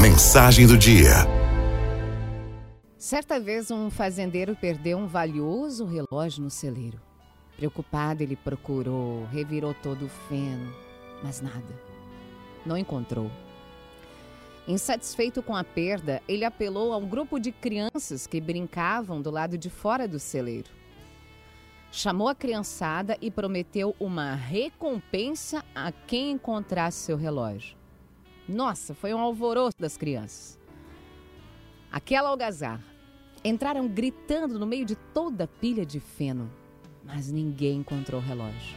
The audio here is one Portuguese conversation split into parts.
Mensagem do dia. Certa vez um fazendeiro perdeu um valioso relógio no celeiro. Preocupado, ele procurou, revirou todo o feno, mas nada. Não encontrou. Insatisfeito com a perda, ele apelou a um grupo de crianças que brincavam do lado de fora do celeiro. Chamou a criançada e prometeu uma recompensa a quem encontrasse seu relógio. Nossa, foi um alvoroço das crianças. Aquela algazarra. Entraram gritando no meio de toda a pilha de feno, mas ninguém encontrou o relógio.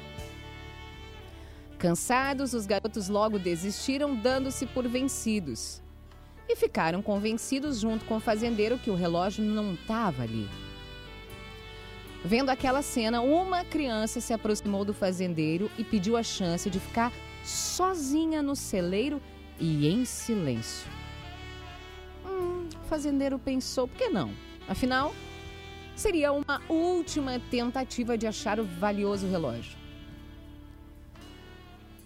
Cansados, os garotos logo desistiram, dando-se por vencidos. E ficaram convencidos, junto com o fazendeiro, que o relógio não estava ali. Vendo aquela cena, uma criança se aproximou do fazendeiro e pediu a chance de ficar sozinha no celeiro e em silêncio. Hum, o fazendeiro pensou, por que não? Afinal, seria uma última tentativa de achar o valioso relógio.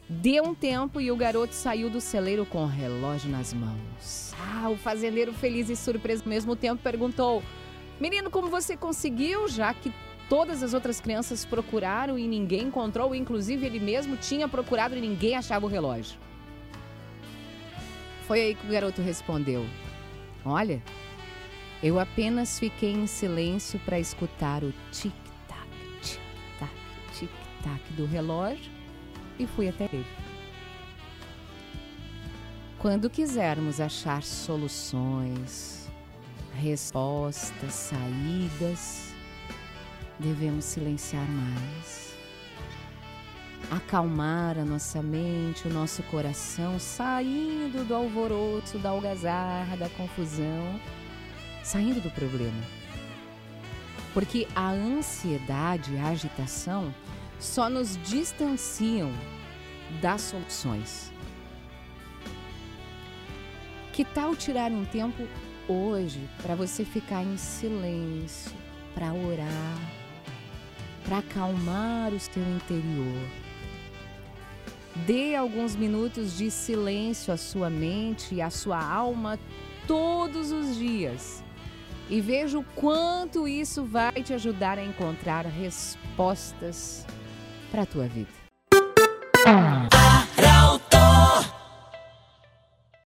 Deu um tempo e o garoto saiu do celeiro com o relógio nas mãos. Ah, o fazendeiro, feliz e surpreso ao mesmo tempo, perguntou: Menino, como você conseguiu, já que todas as outras crianças procuraram e ninguém encontrou, inclusive ele mesmo tinha procurado e ninguém achava o relógio? Foi aí que o garoto respondeu: Olha, eu apenas fiquei em silêncio para escutar o tic-tac, tic-tac, tic-tac do relógio e fui até ele. Quando quisermos achar soluções, respostas, saídas, devemos silenciar mais. Acalmar a nossa mente, o nosso coração, saindo do alvoroço, da algazarra, da confusão, saindo do problema. Porque a ansiedade e a agitação só nos distanciam das soluções. Que tal tirar um tempo hoje para você ficar em silêncio, para orar, para acalmar o seu interior? Dê alguns minutos de silêncio à sua mente e à sua alma todos os dias e veja o quanto isso vai te ajudar a encontrar respostas para a tua vida.